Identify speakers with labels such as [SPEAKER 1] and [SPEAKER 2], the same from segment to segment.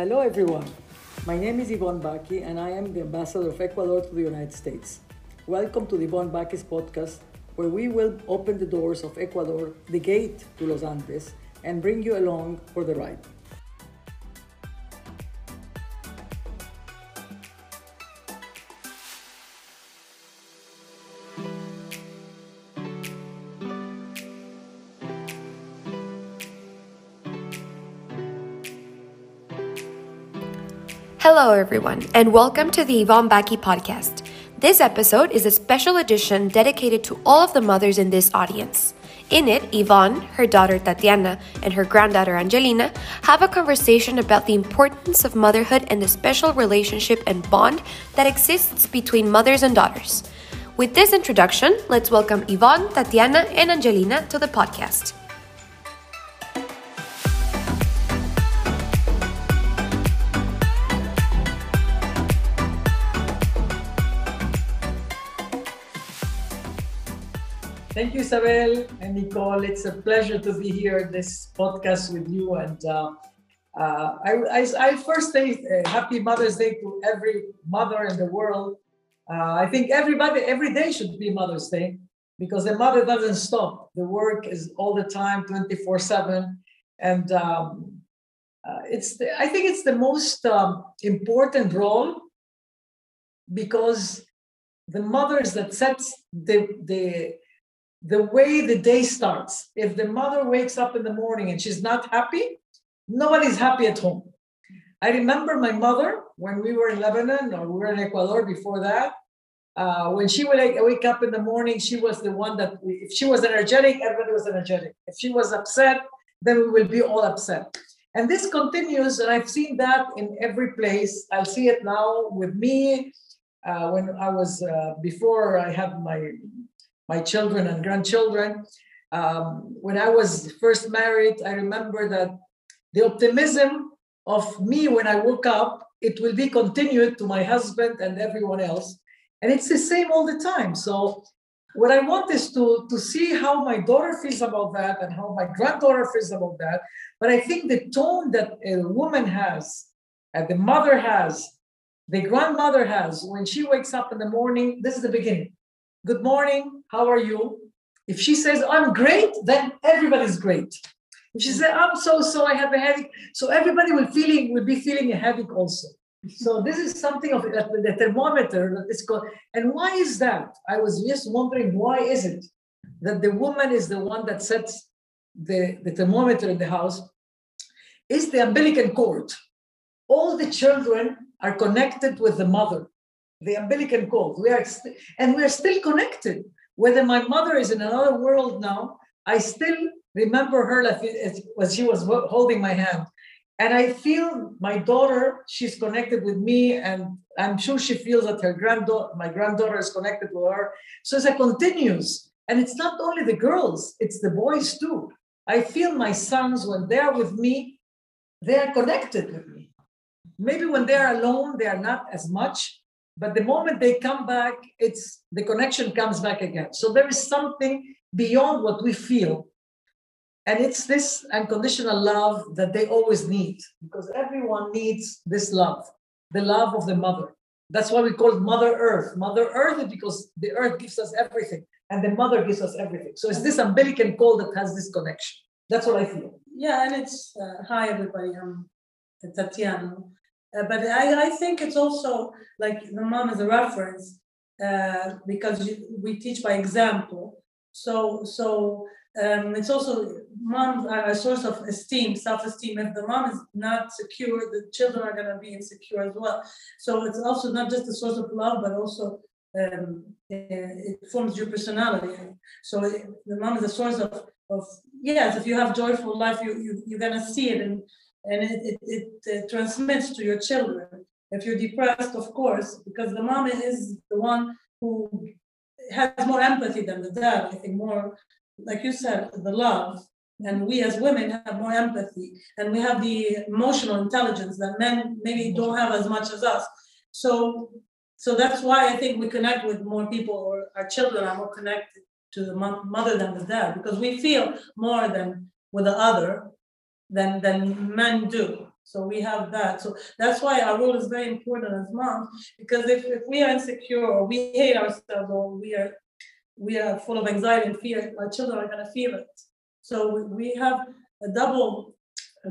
[SPEAKER 1] Hello, everyone. My name is Yvonne Baki, and I am the ambassador of Ecuador to the United States. Welcome to the Yvonne Baki's podcast, where we will open the doors of Ecuador, the gate to Los Andes, and bring you along for the ride.
[SPEAKER 2] Hello, everyone, and welcome to the Yvonne Baki podcast. This episode is a special edition dedicated to all of the mothers in this audience. In it, Yvonne, her daughter Tatiana, and her granddaughter Angelina have a conversation about the importance of motherhood and the special relationship and bond that exists between mothers and daughters. With this introduction, let's welcome Yvonne, Tatiana, and Angelina to the podcast.
[SPEAKER 1] Thank you, Isabel and Nicole. It's a pleasure to be here this podcast with you. And uh, uh, I, I, I, first say uh, Happy Mother's Day to every mother in the world. Uh, I think everybody, every day should be Mother's Day because the mother doesn't stop. The work is all the time, 24 7. And um, uh, it's, the, I think it's the most um, important role because the mothers that sets the, the the way the day starts. If the mother wakes up in the morning and she's not happy, nobody's happy at home. I remember my mother when we were in Lebanon or we were in Ecuador before that. Uh, when she would wake up in the morning, she was the one that, if she was energetic, everybody was energetic. If she was upset, then we will be all upset. And this continues, and I've seen that in every place. I'll see it now with me. Uh, when I was uh, before I had my my children and grandchildren. Um, when I was first married, I remember that the optimism of me when I woke up, it will be continued to my husband and everyone else. And it's the same all the time. So what I want is to, to see how my daughter feels about that and how my granddaughter feels about that. But I think the tone that a woman has, and the mother has, the grandmother has when she wakes up in the morning, this is the beginning. Good morning. How are you? If she says, I'm great, then everybody's great. If she says, I'm so so, I have a headache, so everybody will feeling will be feeling a headache also. So this is something of the thermometer that is called. And why is that? I was just wondering why is it that the woman is the one that sets the, the thermometer in the house? Is the umbilical cord. All the children are connected with the mother the umbilical cord. We are st- and we are still connected. Whether my mother is in another world now, I still remember her like when she was holding my hand. And I feel my daughter, she's connected with me, and I'm sure she feels that her granddaughter, my granddaughter is connected with her. So it's a continuous. And it's not only the girls, it's the boys too. I feel my sons, when they're with me, they are connected with me. Maybe when they're alone, they are not as much, but the moment they come back, it's the connection comes back again. So there is something beyond what we feel. And it's this unconditional love that they always need because everyone needs this love, the love of the mother. That's why we call it Mother Earth. Mother Earth because the earth gives us everything and the mother gives us everything. So it's this umbilical cord that has this connection. That's what I feel.
[SPEAKER 3] Yeah, and it's uh, hi everybody. I'm Tatiana. Uh, but I, I think it's also like the mom is a reference uh, because we teach by example. So so um, it's also mom a source of esteem, self-esteem. If the mom is not secure, the children are going to be insecure as well. So it's also not just a source of love, but also um, it forms your personality. So it, the mom is a source of of yes. If you have joyful life, you, you you're going to see it and and it, it, it uh, transmits to your children. If you're depressed, of course, because the mom is the one who has more empathy than the dad. I think more, like you said, the love. And we as women have more empathy and we have the emotional intelligence that men maybe don't have as much as us. So so that's why I think we connect with more people or our children are more connected to the mother than the dad because we feel more than with the other than than men do. So we have that. So that's why our role is very important as moms, because if, if we are insecure or we hate ourselves or we are we are full of anxiety and fear, our children are gonna feel it. So we- we have a double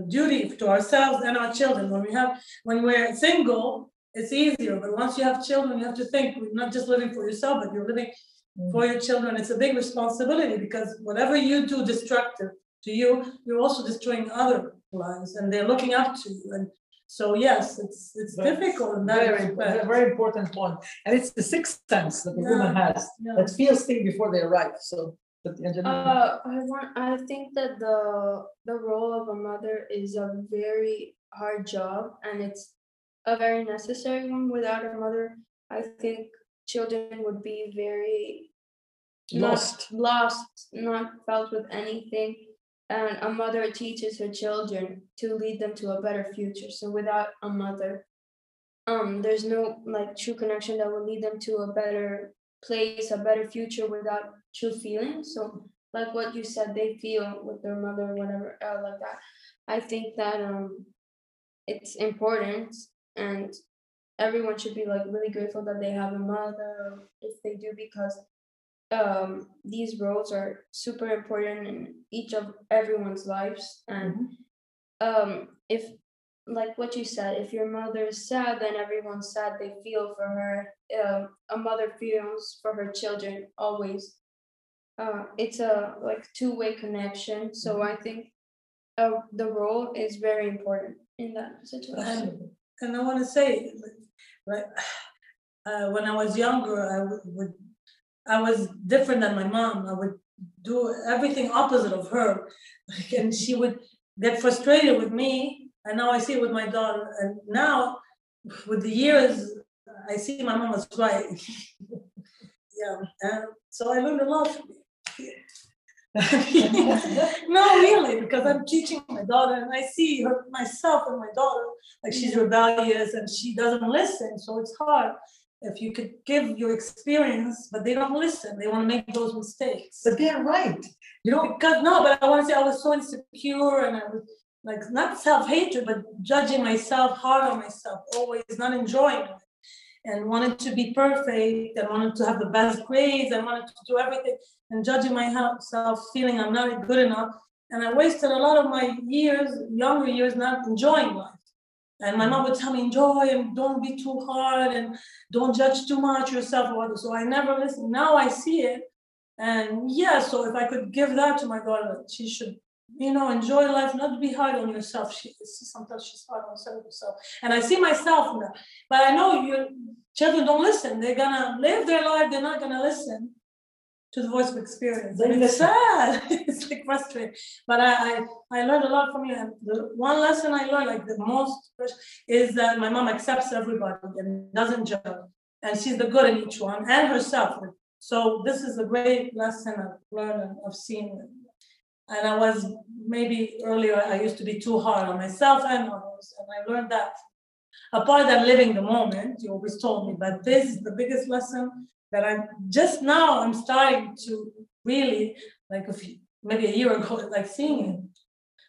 [SPEAKER 3] duty to ourselves and our children. When we have when we're single, it's easier. But once you have children, you have to think you're not just living for yourself, but you're living mm. for your children. It's a big responsibility because whatever you do destructive to you, you're also destroying other lives and they're looking up to you. And so yes, it's it's
[SPEAKER 1] Very-
[SPEAKER 3] difficult in that
[SPEAKER 1] Very,
[SPEAKER 3] respect.
[SPEAKER 1] very important point. And it's the sixth sense that the woman has,
[SPEAKER 3] Yeah.
[SPEAKER 1] that feels things before they arrive, so. but Angelina-
[SPEAKER 4] Uh, I want. I think that the the role of a mother is a very hard job, and it's a very necessary one. Without a mother, I think children would be very not
[SPEAKER 1] Lost.
[SPEAKER 4] lost, not felt with anything. And a mother teaches her children to lead them to a better future. So without a mother, um, there's no like true connection that will lead them to a better place, a better future without true feeling. So like what you said, they feel with their mother, or whatever, uh, like that. I think that um, it's important, and everyone should be like really grateful that they have a mother, if they do, because um, these roles are super important in each of everyone's lives, and um, if like what you said, if your mother is sad, then everyone's sad. They feel for her. Um, a mother feels for her children always. Uh, it's a like two-way connection. So I think uh, the role is very important in that situation.
[SPEAKER 3] And, I want to say, like, uh, when I was younger, I would, would, I was different than my mom. I would do everything opposite of her, and she would get frustrated with me. And now I see it with my daughter. And now, with the years, I see my mom was right. yeah, and so I learned a lot from it. no, really, because I'm teaching my daughter and I see her myself and my daughter, like she's rebellious and she doesn't listen. So it's hard if you could give your experience, but they don't listen. They want to make those mistakes.
[SPEAKER 1] But they're right, you know,
[SPEAKER 3] Because no, but I want to say I was so insecure and I was like not self-hatred, but judging myself, hard on myself, always not enjoying it. And wanted to be perfect and wanted to have the best grades and wanted to do everything and judging myself, feeling I'm not good enough. And I wasted a lot of my years, younger years, not enjoying life. And my mom would tell me, enjoy and don't be too hard and don't judge too much yourself or others. So I never listened. Now I see it. And yeah, so if I could give that to my daughter, she should, you know, enjoy life, not be hard on yourself. She sometimes she's hard on herself. And I see myself that. But I know your children don't listen. They're gonna live their life, they're not gonna listen to the voice of experience. And it's sad. it's like frustrating. But I, I I learned a lot from you. And the one lesson I learned, like the most, is that my mom accepts everybody and doesn't judge. And she's the good in each one and herself. So this is a great lesson I've learned and I've seen. And I was maybe earlier I used to be too hard on myself and others, and I learned that. Apart than living the moment, you always told me, but this is the biggest lesson that I'm just now I'm starting to really like a few, maybe a year ago, like seeing it.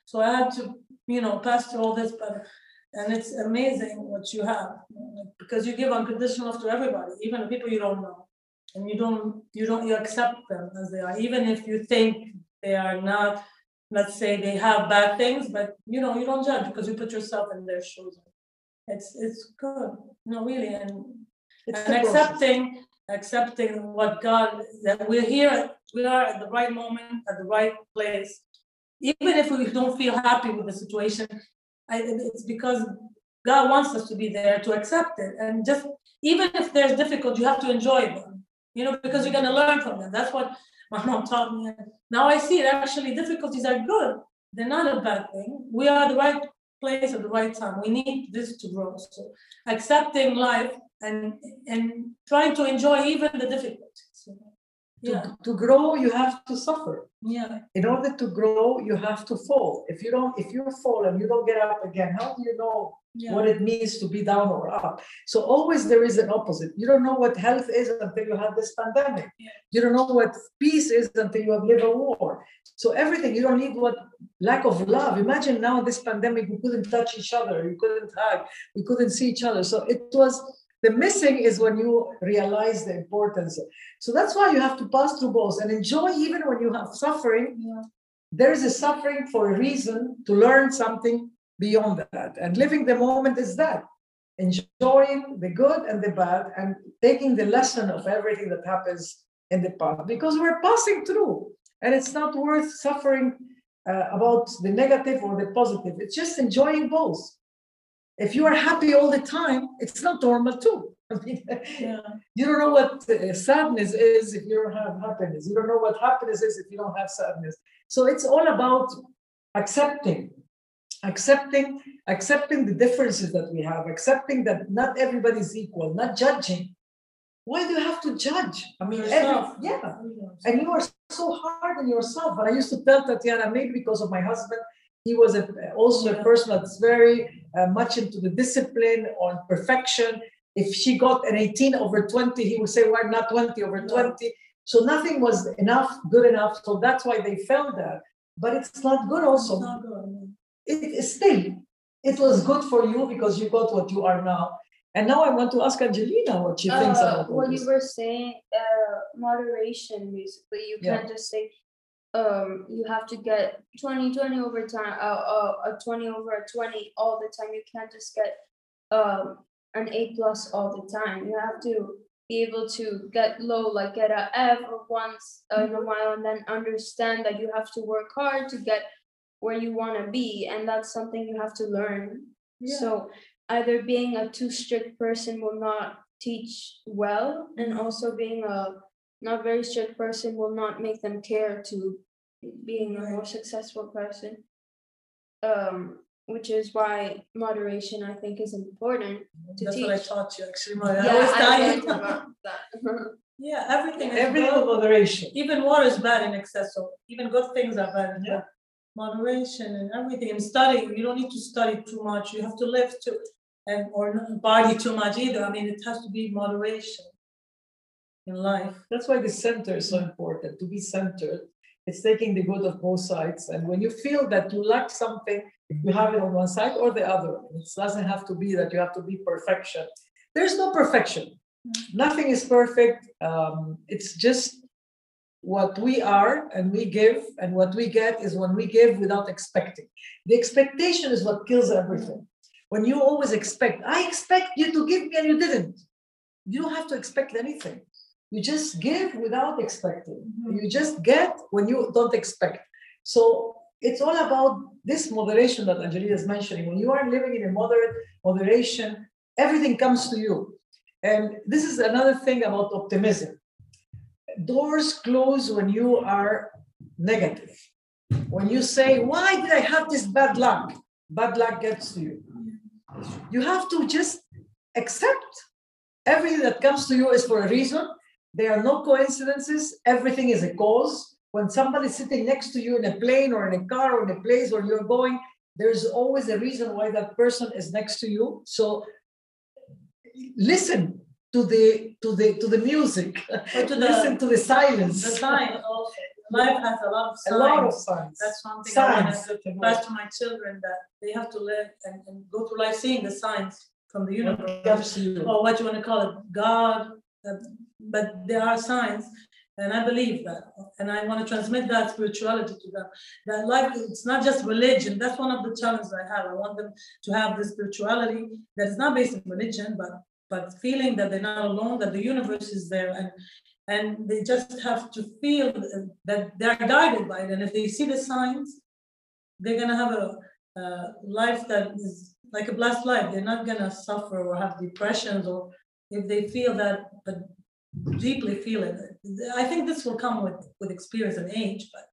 [SPEAKER 3] So I had to, you know, pass through all this, but and it's amazing what you have you know, like, because you give unconditional love to everybody, even the people you don't know, and you don't, you don't, you accept them as they are, even if you think they are not. Let's say they have bad things, but you know you don't judge because you put yourself in their shoes. It's it's good, no, really, and
[SPEAKER 1] it's
[SPEAKER 3] and accepting accepting what God that we're here, we are at the right moment, at the right place. Even if we don't feel happy with the situation, I, it's because God wants us to be there to accept it. And just even if there's difficult, you have to enjoy them, you know, because you're gonna learn from them. That's what my mom taught me. Now I see it actually difficulties are good. They're not a bad thing. We are the right place at the right time. We need this to grow. So accepting life and and trying to enjoy even the difficulties. you know.
[SPEAKER 1] To,
[SPEAKER 3] Yeah.
[SPEAKER 1] to grow, you have to suffer.
[SPEAKER 3] Yeah.
[SPEAKER 1] In order to grow, you have to fall. If you don't, if you fall and you don't get up again, how do you know
[SPEAKER 3] Yeah.
[SPEAKER 1] what it means to be down or up? So always there is an opposite. You don't know what health is until you have this pandemic.
[SPEAKER 3] Yeah.
[SPEAKER 1] You don't know what peace is until you have lived a war. So everything you don't need what lack of love. Imagine now this pandemic, we couldn't touch each other, we couldn't hug, we couldn't see each other. So it was the missing is when you realize the importance. So that's why you have to pass through both and enjoy even when you have suffering.
[SPEAKER 3] Yeah.
[SPEAKER 1] There is a suffering for a reason to learn something beyond that. And living the moment is that enjoying the good and the bad and taking the lesson of everything that happens in the past because we're passing through and it's not worth suffering uh, about the negative or the positive. It's just enjoying both. If you are happy all the time, it's not normal too. I mean,
[SPEAKER 3] Yeah.
[SPEAKER 1] you don't know what uh, sadness is if you don't have happiness. You don't know what happiness is if you don't have sadness. So it's all about accepting, accepting, accepting the differences that we have, accepting that not everybody's equal, not judging. Why do you have to judge? I mean, every, yeah, and you are so hard on yourself. And I used to tell Tatiana, maybe because of my husband, he was a, also a person that's very uh, much into the discipline on perfection. If she got an 18 over 20, he would say, Why not 20 over 20? So nothing was enough, good enough. So that's why they felt that. But it's not good also.
[SPEAKER 3] It's not good.
[SPEAKER 1] It is still, it was good for you because you got what you are now. And now I want to ask Angelina what she thinks
[SPEAKER 4] Uh,
[SPEAKER 1] about all
[SPEAKER 4] what you were saying, uh, moderation basically. You
[SPEAKER 1] Yeah.
[SPEAKER 4] can't just say, um, you have to get 20, 20 over time, uh, uh, a 20 over a 20 all the time. You can't just get um, an A plus all the time. You have to be able to get low, like get a F once in a while, and then understand that you have to work hard to get where you want to be, and that's something you have to learn.
[SPEAKER 1] Yeah.
[SPEAKER 4] So either being a too strict person will not teach well, and also being a not very strict person will not make them care to being a more successful person. Um, which is why moderation I think is important. to
[SPEAKER 3] That's what I taught you actually. Maya.
[SPEAKER 4] Yeah,
[SPEAKER 3] I was
[SPEAKER 4] I
[SPEAKER 3] telling
[SPEAKER 4] learned
[SPEAKER 3] you.
[SPEAKER 4] about that.
[SPEAKER 3] Yeah, everything is
[SPEAKER 1] Everything
[SPEAKER 3] good.
[SPEAKER 1] moderation.
[SPEAKER 3] Even water is bad in excess, so even good things are bad.
[SPEAKER 1] Yeah.
[SPEAKER 3] but Moderation and everything, and studying, you don't need to study too much, you have to live too, and or not body too much either, I mean, it has to be moderation in life.
[SPEAKER 1] That's why the center is so mm. important to be centered. It's taking the good of both sides. And when you feel that you lack something, you mm-hmm. have it on one side or the other. It doesn't have to be that you have to be perfection. There's no perfection. Mm-hmm. Nothing is perfect. Um, it's just what we are and we give, and what we get is when we give without expecting. The expectation is what kills everything. Mm-hmm. When you always expect, I expect you to give me and you didn't. You don't have to expect anything. You just give without expecting. Mm-hmm. You just get when you don't expect. So it's all about this moderation that Angelina is mentioning. When you are living in a moderate moderation, everything comes to you. And this is another thing about optimism. Doors close when you are negative. When you say, Why did I have this bad luck? Bad luck gets to you. You have to just accept everything that comes to you is for a reason. There are no coincidences. Everything is a cause. When somebody's sitting next to you in a plane or in a car or in a place where you're going, there's always a reason why that person is next to you. So listen to the to the to the music.
[SPEAKER 3] Or to the-
[SPEAKER 1] listen to the silence.
[SPEAKER 3] The signs also, life has a lot of signs.
[SPEAKER 1] A lot of
[SPEAKER 3] signs.
[SPEAKER 1] signs.
[SPEAKER 3] That's one thing I want to pass to my children, that they have to live and, and go through life seeing the signs from the universe.
[SPEAKER 1] you.
[SPEAKER 3] or what you want to call it, God, but there are signs, and I believe that, and I want to transmit that spirituality to them. That life, it's not just religion. That's one of the challenges I have. I want them to have this spirituality that is not based on religion, but but feeling that they're not alone, that the universe is there, and and they just have to feel that they're guided by it. And if they see the signs, they're gonna have a, a life that is like a blessed life. They're not gonna suffer or have depressions or if they feel that, but deeply feel it. I think this will come with with experience and age, but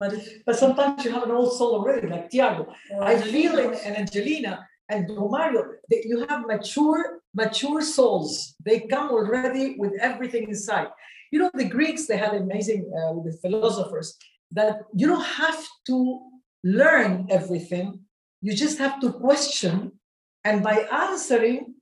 [SPEAKER 3] but if
[SPEAKER 1] But sometimes you have an old soul already, like Tiago. I feel it, and Angelina and Romario, that you have mature, mature souls. They come already with everything inside. You know, the Greeks, they had amazing uh, the philosophers that you don't have to learn everything. You just have to question. And by answering,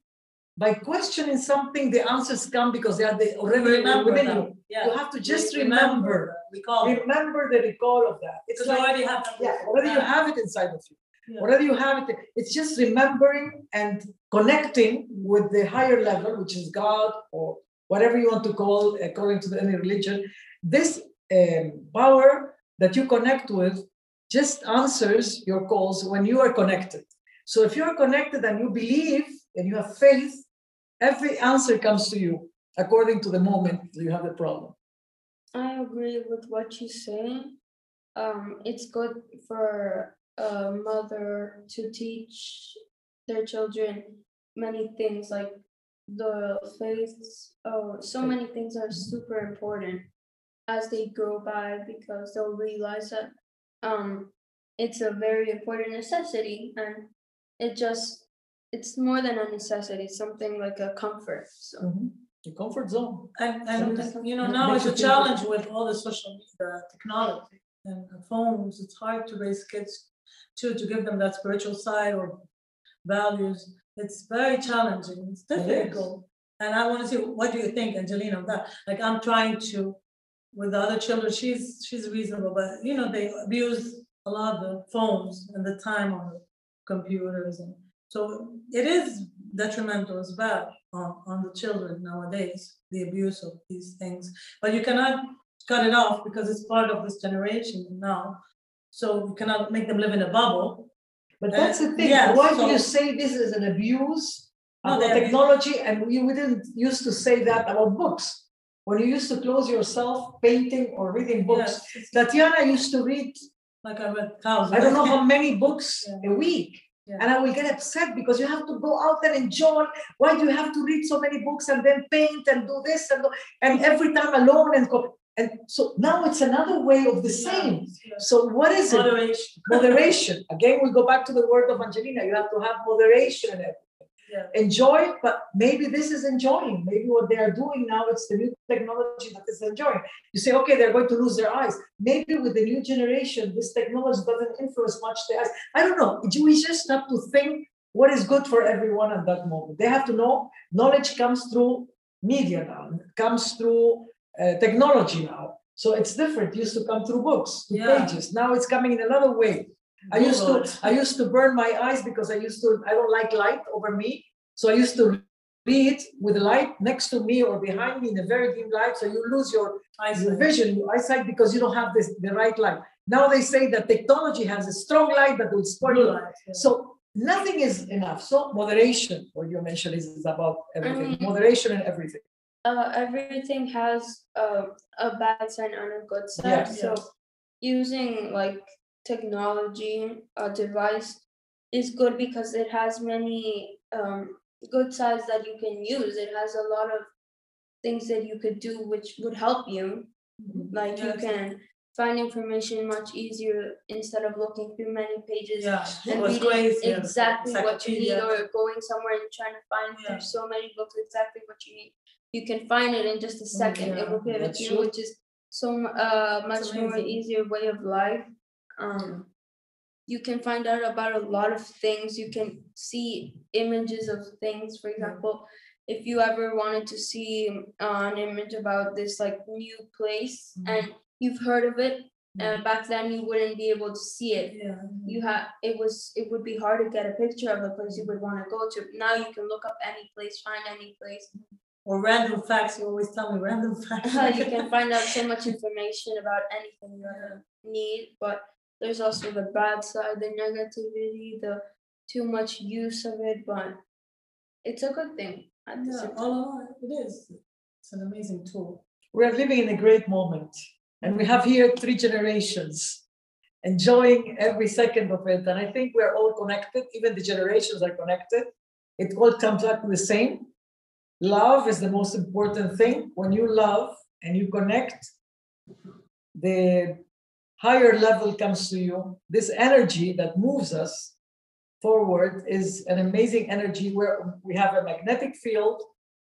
[SPEAKER 1] by questioning something, the answers come because they are the, already
[SPEAKER 3] Remember
[SPEAKER 1] within you.
[SPEAKER 3] Yeah.
[SPEAKER 1] You have to just
[SPEAKER 3] We
[SPEAKER 1] remember.
[SPEAKER 3] We
[SPEAKER 1] remember the recall of that. It's like,
[SPEAKER 3] already have.
[SPEAKER 1] yeah, already you have it inside of you.
[SPEAKER 3] Yeah.
[SPEAKER 1] Already you have it. It's just remembering and connecting with the higher level, which is God or whatever you want to call, according to any religion. This um, power that you connect with just answers your calls when you are connected. So if you are connected and you believe and you have faith, every answer comes to you according to the moment you have the problem.
[SPEAKER 4] I agree with what you say. Um, it's good for a mother to teach their children many things like the faiths. Oh, so many things are super important as they go by because they'll realize that um, it's a very important necessity and it just it's more than a necessity, something like a comfort. So
[SPEAKER 1] Mhm. The comfort zone.
[SPEAKER 3] And, and, you know, now it's a
[SPEAKER 1] you feel good.
[SPEAKER 3] challenge with all the social media technology and the phones, it's hard to raise kids to, to give them that spiritual side or values. It's very challenging, it's
[SPEAKER 1] It is.
[SPEAKER 3] difficult. And I want to see, what do you think, Angelina, of that? Like, I'm trying to, with the other children, she's, she's reasonable, but, you know, they abuse a lot of the phones and the time on the computers and so it is detrimental as bad on, on the children nowadays, the abuse of these things. But you cannot cut it off because it's part of this generation now. So you cannot make them live in a bubble.
[SPEAKER 1] But that's the thing.
[SPEAKER 3] yeah,
[SPEAKER 1] Why do you say this is an abuse
[SPEAKER 3] No,
[SPEAKER 1] about
[SPEAKER 3] they abuse-
[SPEAKER 1] technology? And we, we didn't used to say that about books. When you used to close yourself painting or reading books.
[SPEAKER 3] Yes,
[SPEAKER 1] Tatiana used to read,
[SPEAKER 3] Like I read thousands.
[SPEAKER 1] I don't know how many books
[SPEAKER 3] Yeah.
[SPEAKER 1] a week.
[SPEAKER 3] Yeah.
[SPEAKER 1] And I will get upset because you have to go out and enjoy. Why do you have to read so many books and then paint and do this and do, and every time alone and go? And so now it's another way of the same. So what is it?
[SPEAKER 3] Moderation,
[SPEAKER 1] Moderation. Again, we go back to the word of Angelina. You have to have moderation in it.
[SPEAKER 3] Yeah.
[SPEAKER 1] Enjoy, but maybe this is enjoying. Maybe what they are doing now, it's the new technology that is enjoying. You say, okay, they're going to lose their eyes. Maybe with the new generation, this technology doesn't influence much their eyes. I don't know. We just have to think what is good for everyone at that moment. They have to know knowledge comes through media now, it comes through uh, technology now. So it's different. It used to come through books, through
[SPEAKER 3] Yeah.
[SPEAKER 1] pages. Now it's coming in another way. I used to I used to burn my eyes because I used to I don't like light over me. So I used to read with light next to me or behind me in a very dim light. So you lose your, your vision, your eyesight because you don't have this the right light. Now they say that technology has a strong light that will spoil
[SPEAKER 3] Blue
[SPEAKER 1] you.
[SPEAKER 3] light, yeah.
[SPEAKER 1] So nothing is enough. So moderation, what you mentioned, is, is about everything.
[SPEAKER 4] Um,
[SPEAKER 1] moderation and everything.
[SPEAKER 4] uh, everything has uh, a bad side and a good side. So using like technology, a device is good because it has many um, good sides that you can use. It has a lot of things that you could do which would help you. Like you can find information much easier instead of looking through many pages
[SPEAKER 3] Yeah.
[SPEAKER 4] and reading
[SPEAKER 3] yeah,
[SPEAKER 4] exactly what you need or going somewhere and trying to find through so many books exactly what you need. You can find it in just a second. It will give it to you which is so uh much more easier way of life um you can find out about a lot of things. You can see images of things. For example if you ever wanted to see uh, an image about this like new place
[SPEAKER 3] Mhm.
[SPEAKER 4] and you've heard of it and back then you wouldn't be able to see it.
[SPEAKER 3] Yeah.
[SPEAKER 4] you have it was it would be hard to get a picture of the place you would want to go to. Now you can look up any place find any place.
[SPEAKER 3] Or random facts, you always tell me random facts.
[SPEAKER 4] you can find out so much information about anything you ever need but there's also the bad side the negativity the too much use of it but it's a good thing
[SPEAKER 3] Yeah, all it is. It's an amazing tool.
[SPEAKER 1] We are living in a great moment, and we have here three generations enjoying every second of it. And I think we're all connected, even the generations are connected. It all comes back to the same. Love is the most important thing. When you love and you connect, the higher level comes to you. This energy that moves us forward is an amazing energy where we have a magnetic field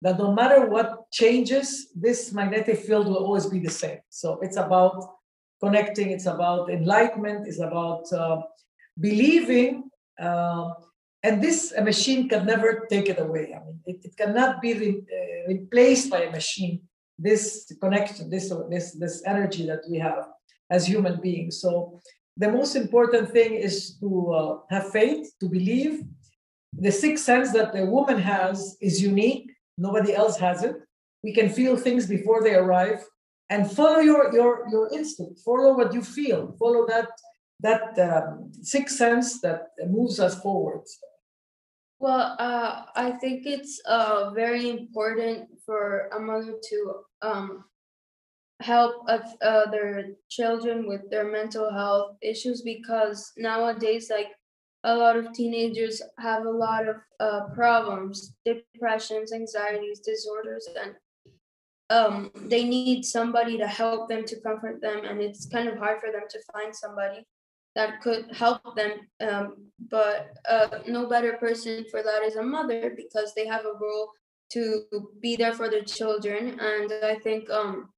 [SPEAKER 1] that no matter what changes, this magnetic field will always be the same. So it's about connecting, it's about enlightenment, it's about uh, believing. Uh, and this a machine can never take it away. I mean, it, it cannot be re, uh, replaced by a machine. This connection, this this this energy that we have as human beings. So the most important thing is to uh, have faith, to believe. The sixth sense that the woman has is unique. Nobody else has it. We can feel things before they arrive, and follow your your your instinct. Follow what you feel. Follow that that um, sixth sense that moves us forward.
[SPEAKER 4] Well, uh, I think it's uh, very important for a mother to um, help their children with their mental health issues because nowadays, like a lot of teenagers have a lot of uh, problems, depressions, anxieties, disorders, and um, they need somebody to help them to comfort them, and it's kind of hard for them to find somebody that could help them. Um, but uh, no better person for that is a mother because they have a role to be there for their children, and I think um,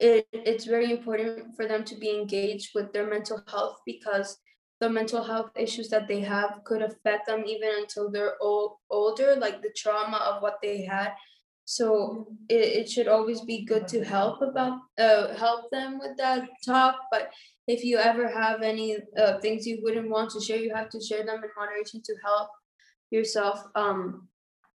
[SPEAKER 4] it, it's very important for them to be engaged with their mental health because the mental health issues that they have could affect them even until they're old, older, like the trauma of what they had. So it, it should always be good to help about uh, help them with that talk. But if you ever have any uh, things you wouldn't want to share, you have to share them in moderation to help yourself um,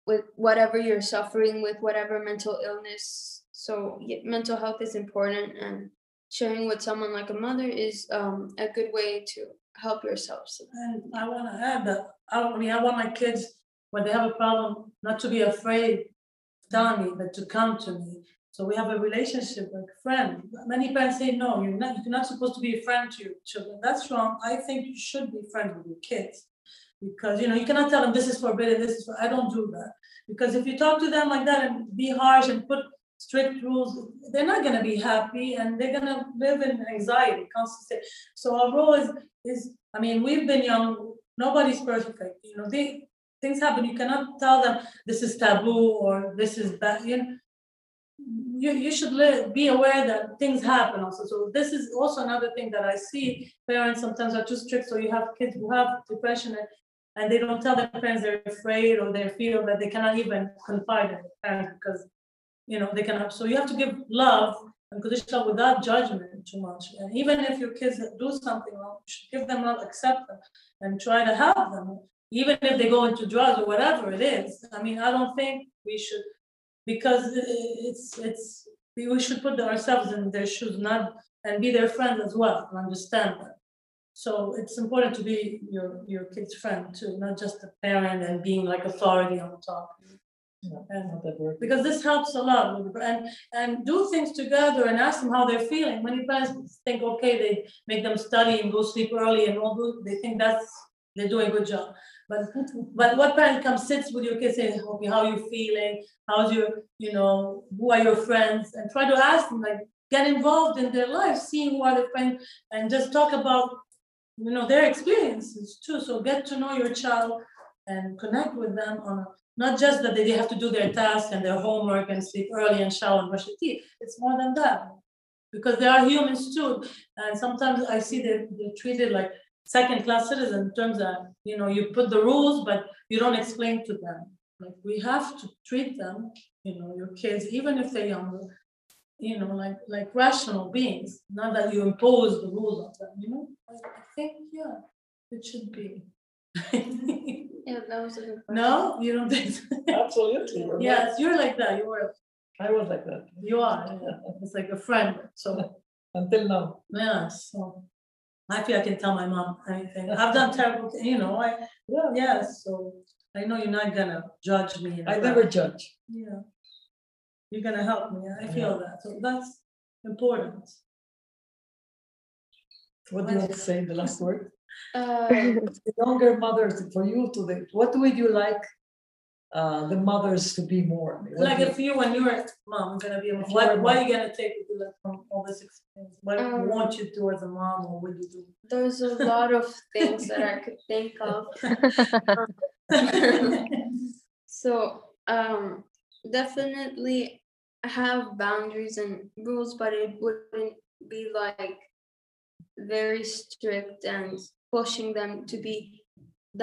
[SPEAKER 4] with whatever you're suffering with, whatever mental illness so yeah, mental health is important, and sharing with someone like a mother is um, a good way to help yourself.
[SPEAKER 3] And I want to add that I mean I want my kids when they have a problem not to be afraid telling me, but to come to me. So we have a relationship like a friend. Many parents say no, you're not you're not supposed to be a friend to your children. That's wrong. I think you should be friends with your kids because you know you cannot tell them this is forbidden. This is for, I don't do that because if you talk to them like that and be harsh and put strict rules, they're not going to be happy and they're going to live in anxiety constantly. So our role is, is I mean, we've been young, nobody's perfect. You know, they, things happen. You cannot tell them this is taboo or this is bad. You know, you, you should live, be aware that things happen also. So this is also another thing that I see. Parents sometimes are too strict. So you have kids who have depression and, and they don't tell their parents they're afraid or they feel that they cannot even confide in their parents because you know they can have so you have to give love and unconditional without judgment too much. And even if your kids do something wrong you should give them love accept them and try to help them even if they go into drugs or whatever it is. I mean i don't think we should because it's it's we should put ourselves in their shoes not and be their friend as well and understand them so it's important to be your your kid's friend too not just a parent and being like authority on top and because this helps a lot and and do things together and ask them how they're feeling. Many parents think okay, they make them study and go sleep early and all good. They think that's they're doing a good job. But but what parent comes sits with your kids saying, okay, how are you feeling? How's your, you know, who are your friends? And try to ask them, like get involved in their life, seeing who are their friends, and just talk about you know their experiences too. So get to know your child and connect with them on a not just that they have to do their tasks and their homework and sleep early and shower and brush their teeth. It's more than that. Because they are humans too. And sometimes I see that they're treated like second class citizens in terms of, you know, you put the rules, but you don't explain to them. Like we have to treat them, you know, your kids, even if they're younger, you know, like like rational beings, not that you impose the rules on them, you know. I, I think, yeah, it should be.
[SPEAKER 4] Yeah, that was a good question.
[SPEAKER 3] No, you don't think so?
[SPEAKER 1] Absolutely. you're right.
[SPEAKER 3] Yes, you're like that. You were,
[SPEAKER 1] I was like that
[SPEAKER 3] you are. It's like a friend. So,
[SPEAKER 1] until now.
[SPEAKER 3] yeah, so I feel I can tell my mom anything. I've done terrible, thi- you know, I,
[SPEAKER 1] Yeah,
[SPEAKER 3] yes, so I know you're not gonna judge me. and
[SPEAKER 1] I
[SPEAKER 3] stuff.
[SPEAKER 1] never judge.
[SPEAKER 3] Yeah. You're gonna help me. I feel that. So that's important.
[SPEAKER 1] What do you want to say, the last word?
[SPEAKER 4] Uh,
[SPEAKER 1] The younger mothers, for you to the, what would you like uh, the mothers to be more? What
[SPEAKER 3] Like if you, when you're mom, gonna be, a
[SPEAKER 1] If
[SPEAKER 3] what,
[SPEAKER 1] you're
[SPEAKER 3] what are you gonna take with you from all this experience? What do you
[SPEAKER 4] Um,
[SPEAKER 3] want you to do as a mom or would you do?
[SPEAKER 4] there's a lot of things that I could think of. So, um, definitely have boundaries and rules, but it wouldn't be like very strict and pushing them to be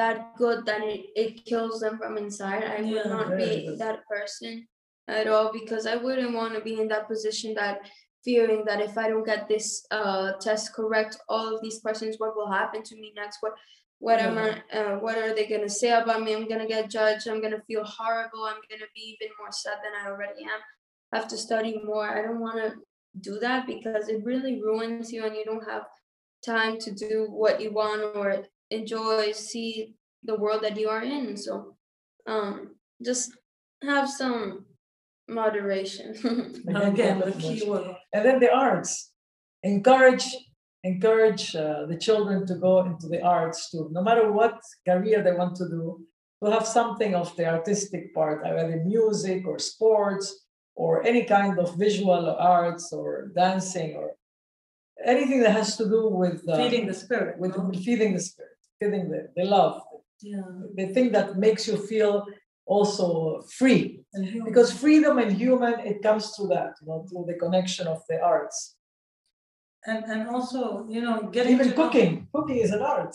[SPEAKER 4] that good that it, it kills them from inside. I
[SPEAKER 3] Yeah,
[SPEAKER 4] would not be
[SPEAKER 1] good.
[SPEAKER 4] that person at all because I wouldn't want to be in that position that fearing that if I don't get this uh, test correct, all of these questions, what will happen to me next? What what am I uh, what are they gonna say about me? I'm gonna get judged, I'm gonna feel horrible, I'm gonna be even more sad than I already am. I have to study more. I don't wanna do that because it really ruins you and you don't have time to do what you want or enjoy see the world that you are in. So um just have some moderation.
[SPEAKER 3] Again, the key word.
[SPEAKER 1] And then the arts, encourage, encourage uh, the children to go into the arts too, no matter what career they want to do, to have something of the artistic part, either music or sports or any kind of visual arts or dancing or anything that has to do with uh,
[SPEAKER 3] Feeding the spirit.
[SPEAKER 1] with
[SPEAKER 3] no?
[SPEAKER 1] feeding the spirit, feeding the, the love,
[SPEAKER 3] Yeah.
[SPEAKER 1] the thing that makes you feel also free because freedom and human it comes through that you know through the connection of the arts
[SPEAKER 3] and and also, you know, getting
[SPEAKER 1] even
[SPEAKER 3] to know-
[SPEAKER 1] cooking cooking is an art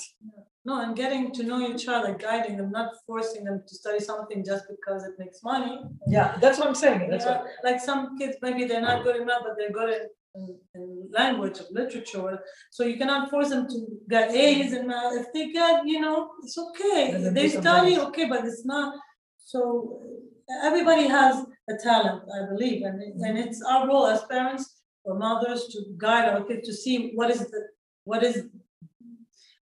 [SPEAKER 3] No, and getting to know your child, like guiding them, not forcing them to study something just because it makes money.
[SPEAKER 1] yeah that's what i'm saying that's
[SPEAKER 3] Yeah,
[SPEAKER 1] what
[SPEAKER 3] like some kids, maybe they're not good enough, but they're good in, in, in language or literature. So you cannot force them to get A's and math. If they get, you know, it's okay. They study, okay, but it's not. So everybody has a talent, I believe, and it- and it's our role as parents or mothers to guide our kids to see what is the what is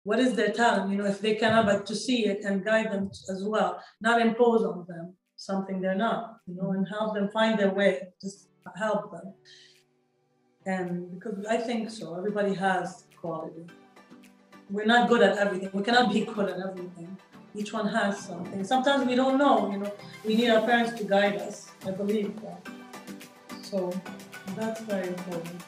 [SPEAKER 3] what is their talent, you know, if they cannot, but to see it and guide them as well, not impose on them something they're not, you know, and help them find their way, just help them. And because I think so, everybody has quality. We're not good at everything. We cannot be good at everything. Each one has something. Sometimes we don't know, you know, we need our parents to guide us. I believe that. So that's very important.